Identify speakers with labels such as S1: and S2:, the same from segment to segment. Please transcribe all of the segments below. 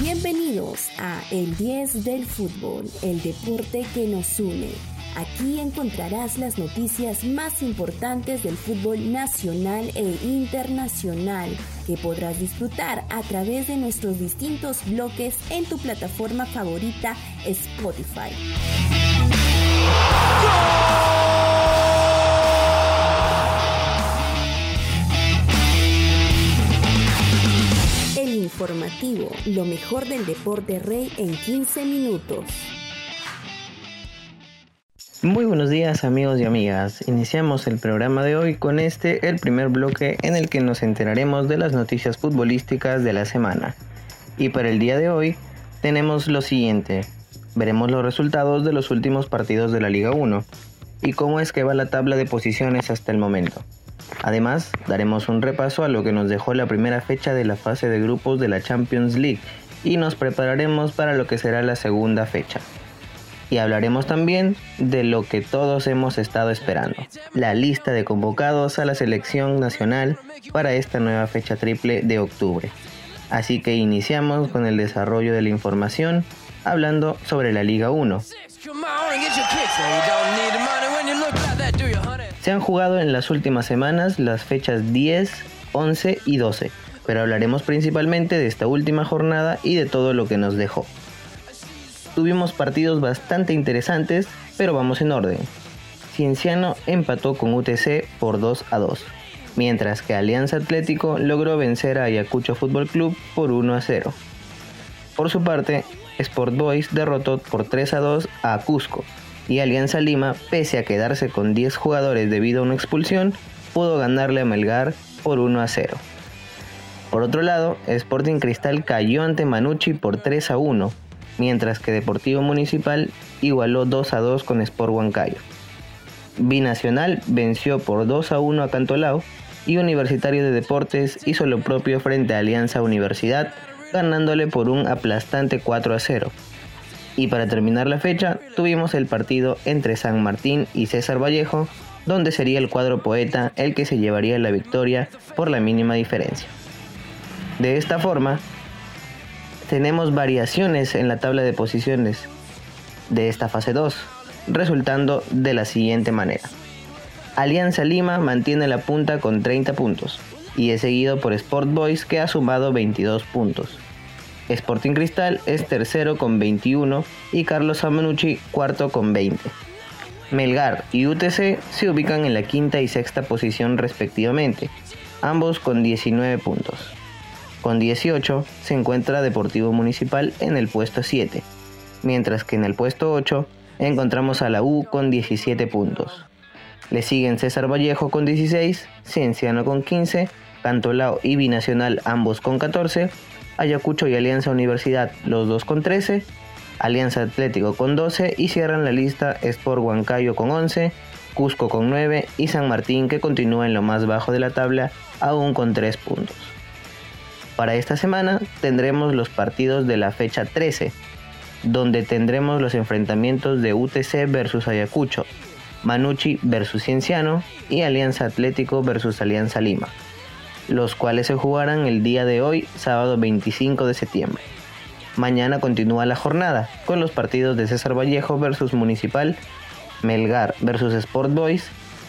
S1: Bienvenidos a El 10 del Fútbol, el deporte que nos une. Aquí encontrarás las noticias más importantes del fútbol nacional e internacional que podrás disfrutar a través de nuestros distintos bloques en tu plataforma favorita Spotify. El informativo, lo mejor del deporte rey en 15 minutos.
S2: Muy buenos días amigos y amigas. Iniciamos el programa de hoy con este, el primer bloque en el que nos enteraremos de las noticias futbolísticas de la semana. Y para el día de hoy tenemos lo siguiente. Veremos los resultados de los últimos partidos de la Liga 1 y cómo es que va la tabla de posiciones hasta el momento. Además, daremos un repaso a lo que nos dejó la primera fecha de la fase de grupos de la Champions League y nos prepararemos para lo que será la segunda fecha y hablaremos también de lo que todos hemos estado esperando, la lista de convocados a la selección nacional para esta nueva fecha triple de octubre. Así que iniciamos con el desarrollo de la información hablando sobre la Liga 1. Se han jugado en las últimas semanas las fechas 10, 11 y 12, pero hablaremos principalmente de esta última jornada y de todo lo que nos dejó tuvimos partidos bastante interesantes, pero vamos en orden. Cienciano empató con UTC por 2 a 2, mientras que Alianza Atlético logró vencer a Ayacucho Fútbol Club por 1 a 0. Por su parte, Sport Boys derrotó por 3 a 2 a Cusco y Alianza Lima, pese a quedarse con 10 jugadores debido a una expulsión, pudo ganarle a Melgar por 1 a 0. Por otro lado, Sporting Cristal cayó ante Manucci por 3 a 1 mientras que Deportivo Municipal igualó 2 a 2 con Sport Huancayo. Binacional venció por 2 a 1 a Cantolao y Universitario de Deportes hizo lo propio frente a Alianza Universidad, ganándole por un aplastante 4 a 0. Y para terminar la fecha, tuvimos el partido entre San Martín y César Vallejo, donde sería el cuadro poeta el que se llevaría la victoria por la mínima diferencia. De esta forma, tenemos variaciones en la tabla de posiciones de esta fase 2, resultando de la siguiente manera. Alianza Lima mantiene la punta con 30 puntos y es seguido por Sport Boys que ha sumado 22 puntos. Sporting Cristal es tercero con 21 y Carlos Amanucci cuarto con 20. Melgar y UTC se ubican en la quinta y sexta posición respectivamente, ambos con 19 puntos. Con 18 se encuentra Deportivo Municipal en el puesto 7, mientras que en el puesto 8 encontramos a la U con 17 puntos. Le siguen César Vallejo con 16, Cienciano con 15, Cantolao y Binacional ambos con 14, Ayacucho y Alianza Universidad los dos con 13, Alianza Atlético con 12 y cierran la lista Sport Huancayo con 11, Cusco con 9 y San Martín que continúa en lo más bajo de la tabla aún con 3 puntos. Para esta semana tendremos los partidos de la fecha 13, donde tendremos los enfrentamientos de UTC versus Ayacucho, Manucci versus Cienciano y Alianza Atlético versus Alianza Lima, los cuales se jugarán el día de hoy, sábado 25 de septiembre. Mañana continúa la jornada con los partidos de César Vallejo versus Municipal, Melgar versus Sport Boys,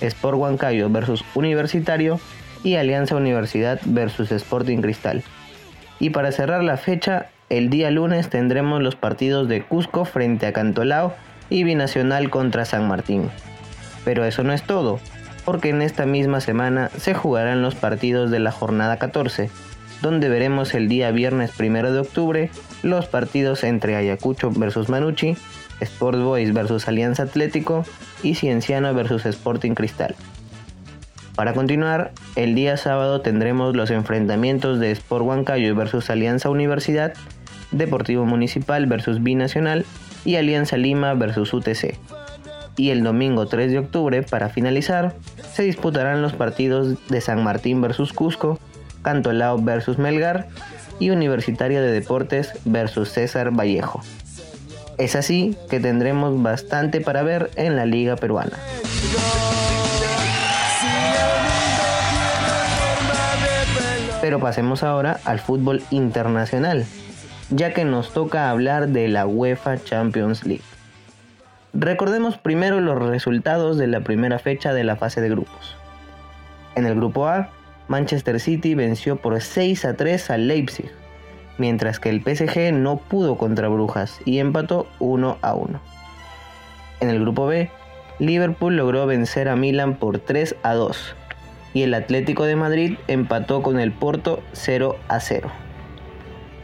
S2: Sport Huancayo versus Universitario y Alianza Universidad versus Sporting Cristal. Y para cerrar la fecha, el día lunes tendremos los partidos de Cusco frente a Cantolao y Binacional contra San Martín. Pero eso no es todo, porque en esta misma semana se jugarán los partidos de la jornada 14, donde veremos el día viernes 1 de octubre los partidos entre Ayacucho versus Manucci, Sport Boys versus Alianza Atlético y Cienciano versus Sporting Cristal. Para continuar, el día sábado tendremos los enfrentamientos de Sport Huancayo versus Alianza Universidad, Deportivo Municipal versus Binacional y Alianza Lima versus UTC. Y el domingo 3 de octubre, para finalizar, se disputarán los partidos de San Martín versus Cusco, Cantolao versus Melgar y Universitario de Deportes versus César Vallejo. Es así que tendremos bastante para ver en la liga peruana. Pero pasemos ahora al fútbol internacional, ya que nos toca hablar de la UEFA Champions League. Recordemos primero los resultados de la primera fecha de la fase de grupos. En el grupo A, Manchester City venció por 6 a 3 al Leipzig, mientras que el PSG no pudo contra Brujas y empató 1 a 1. En el grupo B, Liverpool logró vencer a Milan por 3 a 2 y el Atlético de Madrid empató con el Porto 0 a 0.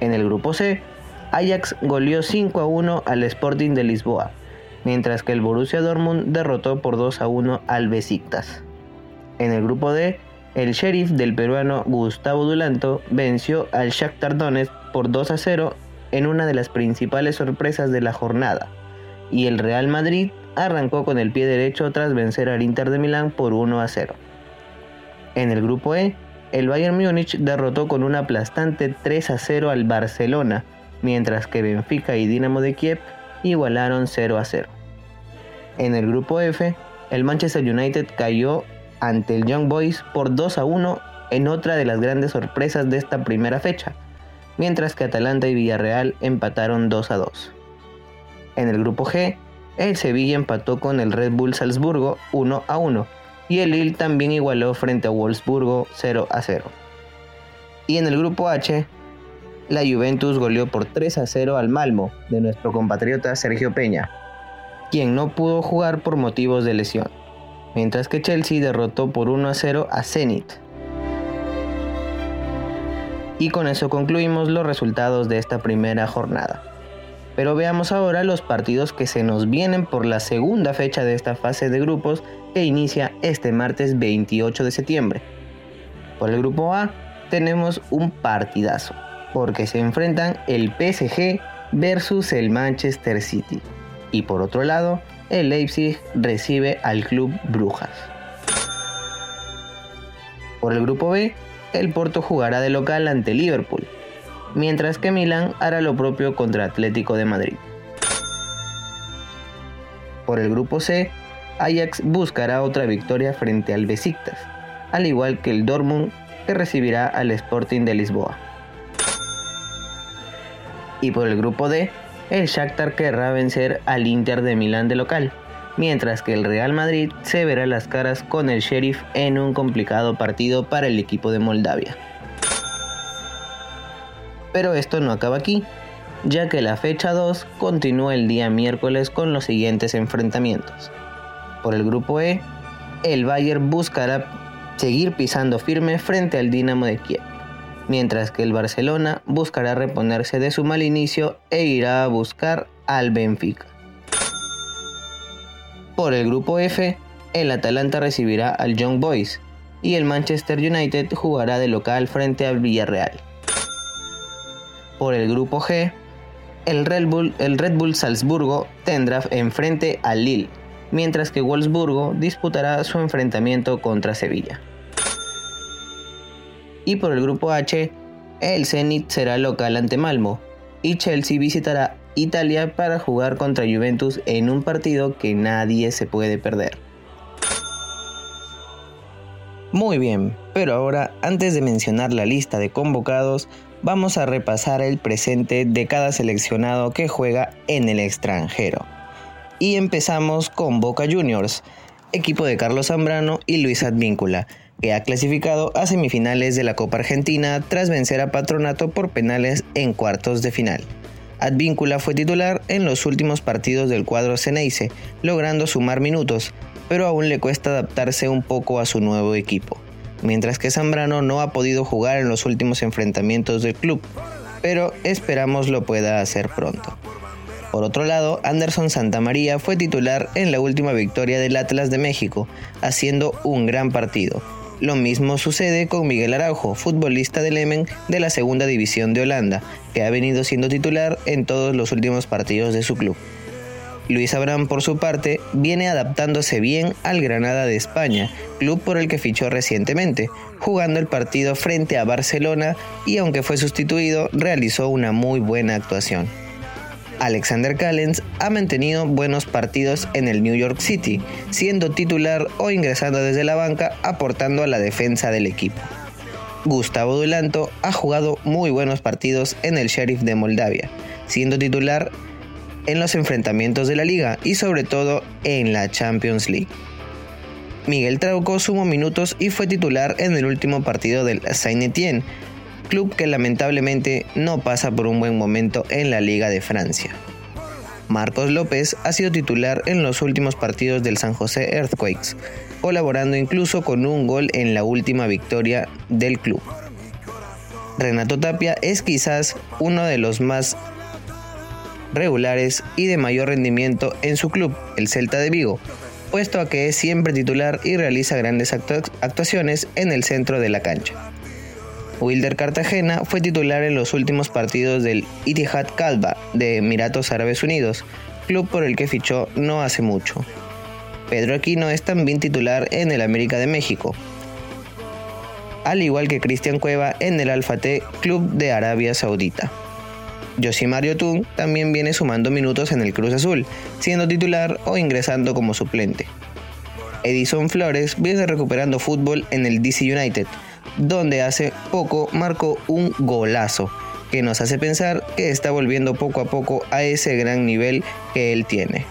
S2: En el grupo C, Ajax goleó 5 a 1 al Sporting de Lisboa, mientras que el Borussia Dortmund derrotó por 2 a 1 al Besiktas. En el grupo D, el sheriff del peruano Gustavo Dulanto venció al Shakhtar Donetsk por 2 a 0 en una de las principales sorpresas de la jornada, y el Real Madrid arrancó con el pie derecho tras vencer al Inter de Milán por 1 a 0. En el grupo E, el Bayern Múnich derrotó con un aplastante 3 a 0 al Barcelona, mientras que Benfica y Dinamo de Kiev igualaron 0 a 0. En el grupo F, el Manchester United cayó ante el Young Boys por 2 a 1 en otra de las grandes sorpresas de esta primera fecha, mientras que Atalanta y Villarreal empataron 2 a 2. En el grupo G, el Sevilla empató con el Red Bull Salzburgo 1 a 1 y el Lille también igualó frente a Wolfsburgo 0 a 0. Y en el grupo H, la Juventus goleó por 3 a 0 al Malmo de nuestro compatriota Sergio Peña, quien no pudo jugar por motivos de lesión, mientras que Chelsea derrotó por 1 a 0 a Zenit. Y con eso concluimos los resultados de esta primera jornada. Pero veamos ahora los partidos que se nos vienen por la segunda fecha de esta fase de grupos que inicia este martes 28 de septiembre. Por el grupo A tenemos un partidazo, porque se enfrentan el PSG versus el Manchester City. Y por otro lado, el Leipzig recibe al Club Brujas. Por el grupo B, el Porto jugará de local ante Liverpool, mientras que Milán hará lo propio contra Atlético de Madrid. Por el grupo C, Ajax buscará otra victoria frente al Besiktas, al igual que el Dortmund que recibirá al Sporting de Lisboa. Y por el grupo D, el Shakhtar querrá vencer al Inter de Milán de local, mientras que el Real Madrid se verá las caras con el Sheriff en un complicado partido para el equipo de Moldavia. Pero esto no acaba aquí, ya que la fecha 2 continúa el día miércoles con los siguientes enfrentamientos. Por el grupo E, el Bayern buscará seguir pisando firme frente al Dinamo de Kiev, mientras que el Barcelona buscará reponerse de su mal inicio e irá a buscar al Benfica. Por el grupo F, el Atalanta recibirá al Young Boys y el Manchester United jugará de local frente al Villarreal. Por el grupo G, el Red Bull, Salzburgo tendrá enfrente al Lille, mientras que Wolfsburgo disputará su enfrentamiento contra Sevilla. Y por el grupo H, el Zenit será local ante Malmo y Chelsea visitará Italia para jugar contra Juventus en un partido que nadie se puede perder. Muy bien, pero ahora antes de mencionar la lista de convocados, vamos a repasar el presente de cada seleccionado que juega en el extranjero. Y empezamos con Boca Juniors, equipo de Carlos Zambrano y Luis Advíncula, que ha clasificado a semifinales de la Copa Argentina tras vencer a Patronato por penales en cuartos de final. Advíncula fue titular en los últimos partidos del cuadro Ceneice, logrando sumar minutos, pero aún le cuesta adaptarse un poco a su nuevo equipo mientras que Zambrano no ha podido jugar en los últimos enfrentamientos del club, pero esperamos lo pueda hacer pronto. Por otro lado, Anderson Santamaría fue titular en la última victoria del Atlas de México, haciendo un gran partido. Lo mismo sucede con Miguel Araujo, futbolista del Emen de la segunda división de Holanda, que ha venido siendo titular en todos los últimos partidos de su club. Luis Abraham, por su parte, viene adaptándose bien al Granada de España, club por el que fichó recientemente, jugando el partido frente a Barcelona y aunque fue sustituido, realizó una muy buena actuación. Alexander Callens ha mantenido buenos partidos en el New York City, siendo titular o ingresando desde la banca, aportando a la defensa del equipo. Gustavo Dulanto ha jugado muy buenos partidos en el Sheriff de Moldavia, siendo titular en los enfrentamientos de la liga y sobre todo en la Champions League. Miguel Trauco sumó minutos y fue titular en el último partido del Saint-Étienne, club que lamentablemente no pasa por un buen momento en la Liga de Francia. Marcos López ha sido titular en los últimos partidos del San José Earthquakes, colaborando incluso con un gol en la última victoria del club. Renato Tapia es quizás uno de los más regulares y de mayor rendimiento en su club, el Celta de Vigo, puesto a que es siempre titular y realiza grandes actuaciones en el centro de la cancha. Wilder Cartagena fue titular en los últimos partidos del Itihad Kalba de Emiratos Árabes Unidos, club por el que fichó no hace mucho. Pedro Aquino es también titular en el América de México, al igual que Cristian Cueva en el Alfa T Club de Arabia Saudita. Josimar Yotun también viene sumando minutos en el Cruz Azul, siendo titular o ingresando como suplente. Edison Flores viene recuperando fútbol en el DC United, donde hace poco marcó un golazo, que nos hace pensar que está volviendo poco a poco a ese gran nivel que él tiene.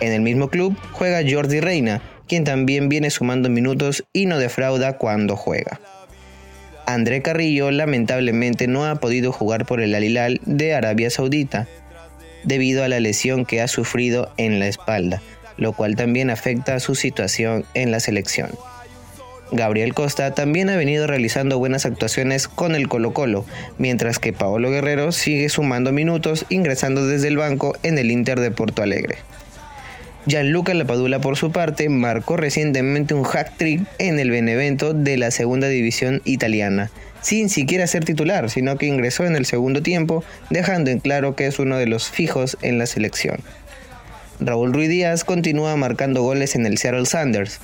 S2: En el mismo club juega Jordi Reina, quien también viene sumando minutos y no defrauda cuando juega. André Carrillo lamentablemente no ha podido jugar por el Alilal de Arabia Saudita, debido a la lesión que ha sufrido en la espalda, lo cual también afecta su situación en la selección. Gabriel Costa también ha venido realizando buenas actuaciones con el Colo Colo, mientras que Paolo Guerrero sigue sumando minutos ingresando desde el banco en el Inter de Porto Alegre. Gianluca Lapadula por su parte marcó recientemente un hat-trick en el Benevento de la segunda división italiana, sin siquiera ser titular, sino que ingresó en el segundo tiempo, dejando en claro que es uno de los fijos en la selección. Raúl Ruiz Díaz continúa marcando goles en el Seattle Sanders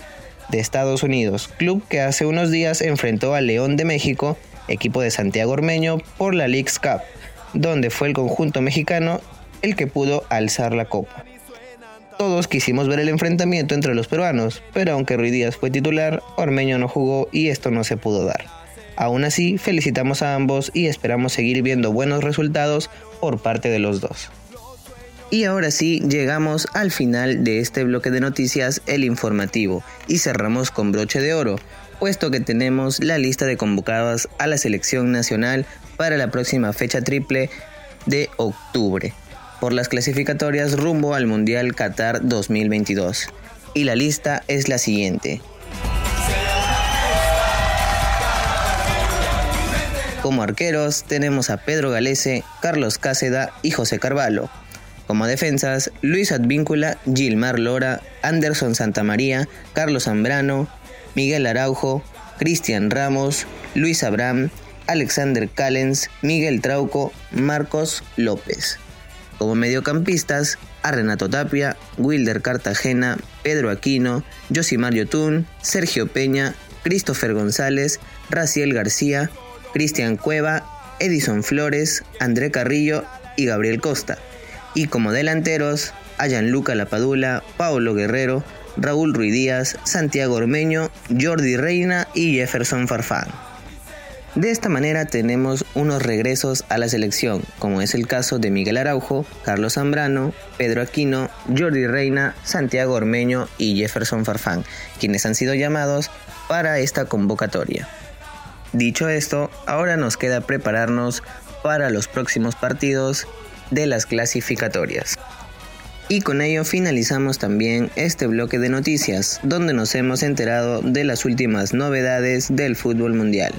S2: de Estados Unidos, club que hace unos días enfrentó al León de México, equipo de Santiago Ormeño, por la League's Cup, donde fue el conjunto mexicano el que pudo alzar la copa. Todos quisimos ver el enfrentamiento entre los peruanos, pero aunque Ruiz Díaz fue titular, Ormeño no jugó y esto no se pudo dar. Aún así, felicitamos a ambos y esperamos seguir viendo buenos resultados por parte de los dos. Y ahora sí, llegamos al final de este bloque de noticias, el informativo, y cerramos con broche de oro, puesto que tenemos la lista de convocadas a la selección nacional para la próxima fecha triple de octubre por las clasificatorias rumbo al Mundial Qatar 2022. Y la lista es la siguiente. Como arqueros tenemos a Pedro Galese, Carlos Cáceda y José Carvalho. Como defensas, Luis Advíncula, Gilmar Lora, Anderson Santamaría, Carlos Zambrano, Miguel Araujo, Cristian Ramos, Luis Abraham, Alexander Callens, Miguel Trauco, Marcos López. Como mediocampistas, a Renato Tapia, Wilder Cartagena, Pedro Aquino, Josimar Yotun, Sergio Peña, Christopher González, Raciel García, Cristian Cueva, Edison Flores, André Carrillo y Gabriel Costa. Y como delanteros, a Gianluca Lapadula, Paulo Guerrero, Raúl Ruidíaz, Santiago Ormeño, Jordi Reina y Jefferson Farfán. De esta manera tenemos unos regresos a la selección, como es el caso de Miguel Araujo, Carlos Zambrano, Pedro Aquino, Jordi Reina, Santiago Ormeño y Jefferson Farfán, quienes han sido llamados para esta convocatoria. Dicho esto, ahora nos queda prepararnos para los próximos partidos de las clasificatorias. Y con ello finalizamos también este bloque de noticias, donde nos hemos enterado de las últimas novedades del fútbol mundial.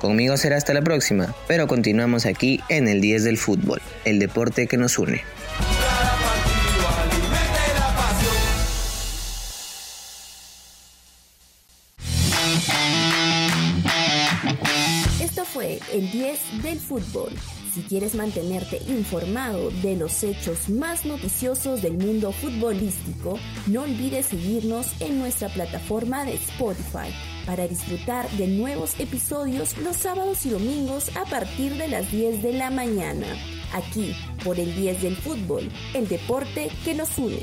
S2: Conmigo será hasta la próxima, pero continuamos aquí en el 10 del fútbol, el deporte que nos une.
S1: Esto fue el 10 del fútbol. Si quieres mantenerte informado de los hechos más noticiosos del mundo futbolístico, no olvides seguirnos en nuestra plataforma de Spotify para disfrutar de nuevos episodios los sábados y domingos a partir de las 10 de la mañana. Aquí, por el 10 del fútbol, el deporte que nos une.